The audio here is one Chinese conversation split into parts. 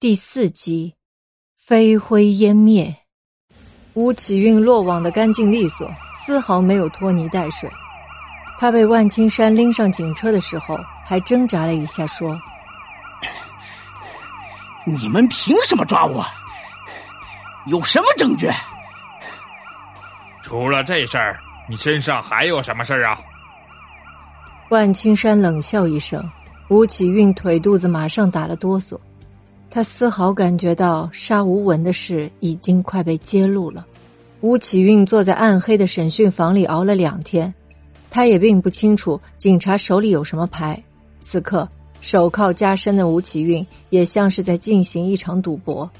第四集，飞灰烟灭。吴启运落网的干净利索，丝毫没有拖泥带水。他被万青山拎上警车的时候，还挣扎了一下，说：“你们凭什么抓我？有什么证据？除了这事儿，你身上还有什么事儿啊？”万青山冷笑一声，吴启运腿肚子马上打了哆嗦。他丝毫感觉到杀吴文的事已经快被揭露了。吴启运坐在暗黑的审讯房里熬了两天，他也并不清楚警察手里有什么牌。此刻手铐加身的吴启运也像是在进行一场赌博。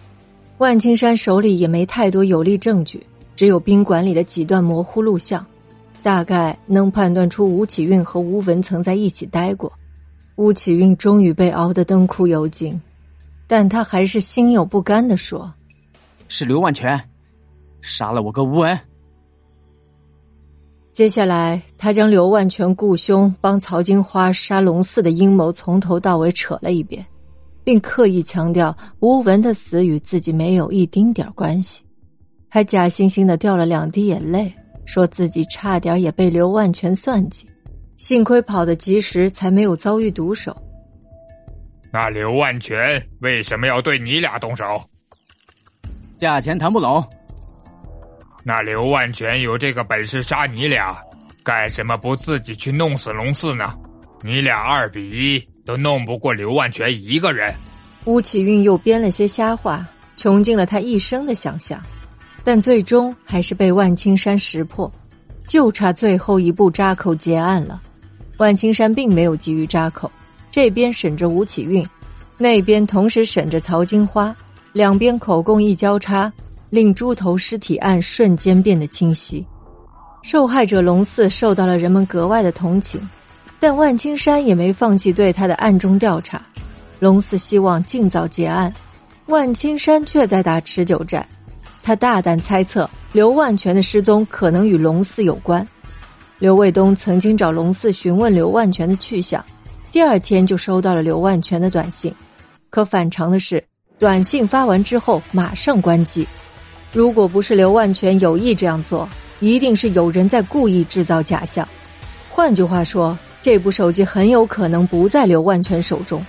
万青山手里也没太多有力证据，只有宾馆里的几段模糊录像，大概能判断出吴启运和吴文曾在一起待过。吴启运终于被熬得灯枯油尽。但他还是心有不甘的说：“是刘万全杀了我哥吴文。”接下来，他将刘万全雇凶帮曹金花杀龙四的阴谋从头到尾扯了一遍，并刻意强调吴文的死与自己没有一丁点关系，还假惺惺的掉了两滴眼泪，说自己差点也被刘万全算计，幸亏跑得及时，才没有遭遇毒手。那刘万全为什么要对你俩动手？价钱谈不拢。那刘万全有这个本事杀你俩，干什么不自己去弄死龙四呢？你俩二比一都弄不过刘万全一个人。吴启运又编了些瞎话，穷尽了他一生的想象，但最终还是被万青山识破，就差最后一步扎口结案了。万青山并没有急于扎口。这边审着吴启运，那边同时审着曹金花，两边口供一交叉，令猪头尸体案瞬间变得清晰。受害者龙四受到了人们格外的同情，但万青山也没放弃对他的暗中调查。龙四希望尽早结案，万青山却在打持久战。他大胆猜测刘万全的失踪可能与龙四有关。刘卫东曾经找龙四询问刘万全的去向。第二天就收到了刘万全的短信，可反常的是，短信发完之后马上关机。如果不是刘万全有意这样做，一定是有人在故意制造假象。换句话说，这部手机很有可能不在刘万全手中。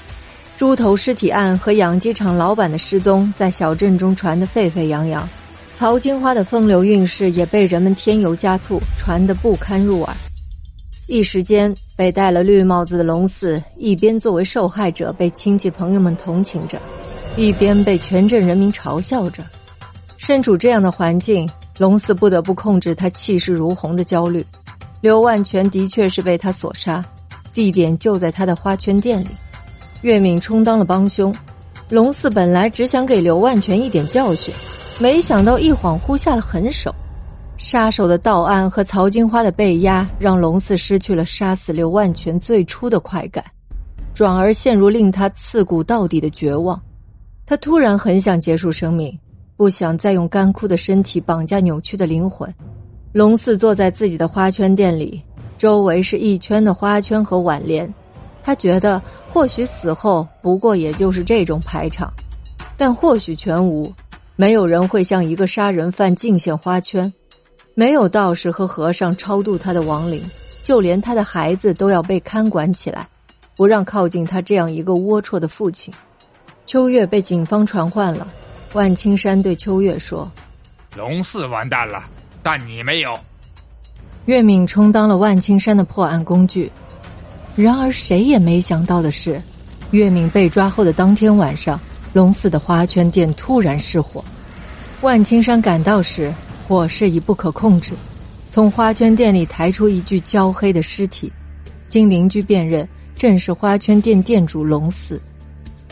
猪头尸体案和养鸡场老板的失踪在小镇中传得沸沸扬扬，曹金花的风流韵事也被人们添油加醋，传得不堪入耳。一时间，被戴了绿帽子的龙四一边作为受害者被亲戚朋友们同情着，一边被全镇人民嘲笑着。身处这样的环境，龙四不得不控制他气势如虹的焦虑。刘万全的确是被他所杀，地点就在他的花圈店里。岳敏充当了帮凶，龙四本来只想给刘万全一点教训，没想到一恍惚下了狠手。杀手的到案和曹金花的被压，让龙四失去了杀死刘万全最初的快感，转而陷入令他刺骨到底的绝望。他突然很想结束生命，不想再用干枯的身体绑架扭曲的灵魂。龙四坐在自己的花圈店里，周围是一圈的花圈和挽联。他觉得，或许死后不过也就是这种排场，但或许全无。没有人会向一个杀人犯敬献花圈。没有道士和和尚超度他的亡灵，就连他的孩子都要被看管起来，不让靠近他这样一个龌龊的父亲。秋月被警方传唤了，万青山对秋月说：“龙四完蛋了，但你没有。”岳敏充当了万青山的破案工具。然而谁也没想到的是，岳敏被抓后的当天晚上，龙四的花圈店突然失火。万青山赶到时。火势已不可控制，从花圈店里抬出一具焦黑的尸体，经邻居辨认，正是花圈店店主龙四。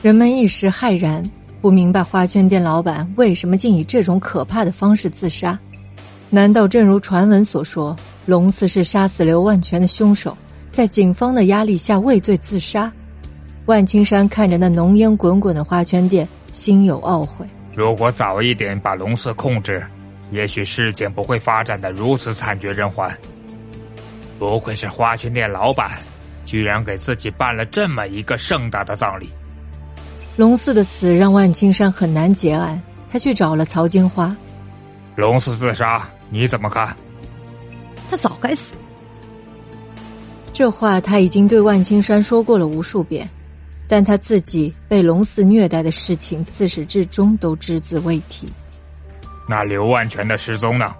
人们一时骇然，不明白花圈店老板为什么竟以这种可怕的方式自杀？难道正如传闻所说，龙四是杀死刘万全的凶手，在警方的压力下畏罪自杀？万青山看着那浓烟滚滚的花圈店，心有懊悔。如果早一点把龙四控制。也许事情不会发展的如此惨绝人寰。不愧是花圈店老板，居然给自己办了这么一个盛大的葬礼。龙四的死让万青山很难结案，他去找了曹金花。龙四自杀，你怎么看？他早该死。这话他已经对万青山说过了无数遍，但他自己被龙四虐待的事情自始至终都只字未提。那刘万全的失踪呢？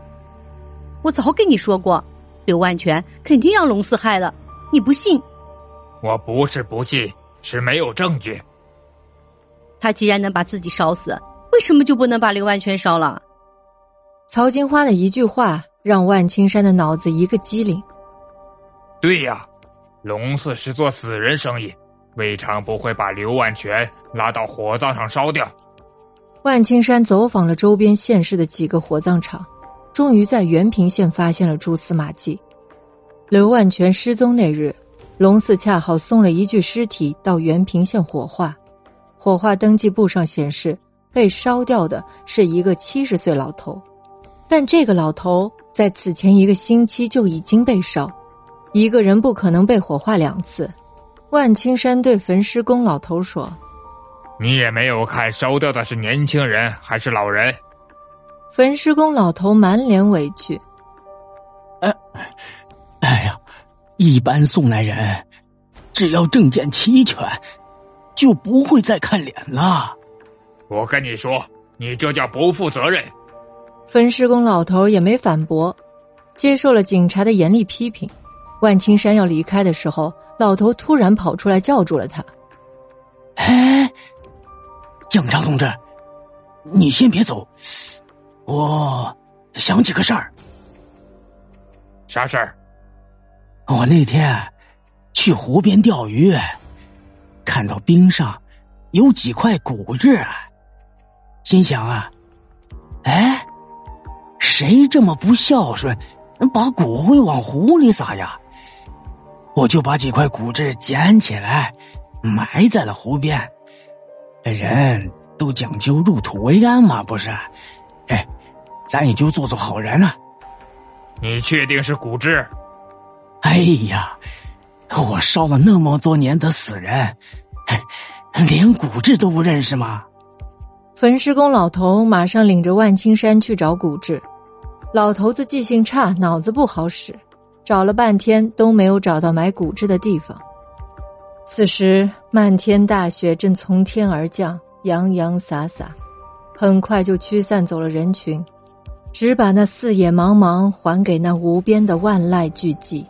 我早跟你说过，刘万全肯定让龙四害了，你不信？我不是不信，是没有证据。他既然能把自己烧死，为什么就不能把刘万全烧了？曹金花的一句话让万青山的脑子一个机灵。对呀，龙四是做死人生意，未尝不会把刘万全拉到火葬场烧掉。万青山走访了周边县市的几个火葬场，终于在原平县发现了蛛丝马迹。刘万全失踪那日，龙四恰好送了一具尸体到原平县火化，火化登记簿上显示被烧掉的是一个七十岁老头，但这个老头在此前一个星期就已经被烧。一个人不可能被火化两次，万青山对焚尸工老头说：“你也没有看烧掉的是年轻人还是老人？”焚尸工老头满脸委屈：“哎，哎呀，一般送来人，只要证件齐全，就不会再看脸了。我跟你说，你这叫不负责任。”焚尸工老头也没反驳，接受了警察的严厉批评。万青山要离开的时候，老头突然跑出来叫住了他。“哎，警察同志，你先别走，我想起个事儿。啥事儿？我那天去湖边钓鱼，看到冰上有几块骨质，心想啊，哎，谁这么不孝顺，把骨灰往湖里撒呀？”我就把几块骨质捡起来，埋在了湖边。人都讲究入土为安嘛，不是？哎，咱也就做做好人了。你确定是骨质？哎呀，我烧了那么多年的死人，连骨质都不认识吗？焚尸工老头马上领着万青山去找骨质。老头子记性差，脑子不好使。找了半天都没有找到埋骨质的地方。此时漫天大雪正从天而降，洋洋洒洒，很快就驱散走了人群，只把那四野茫茫还给那无边的万籁俱寂。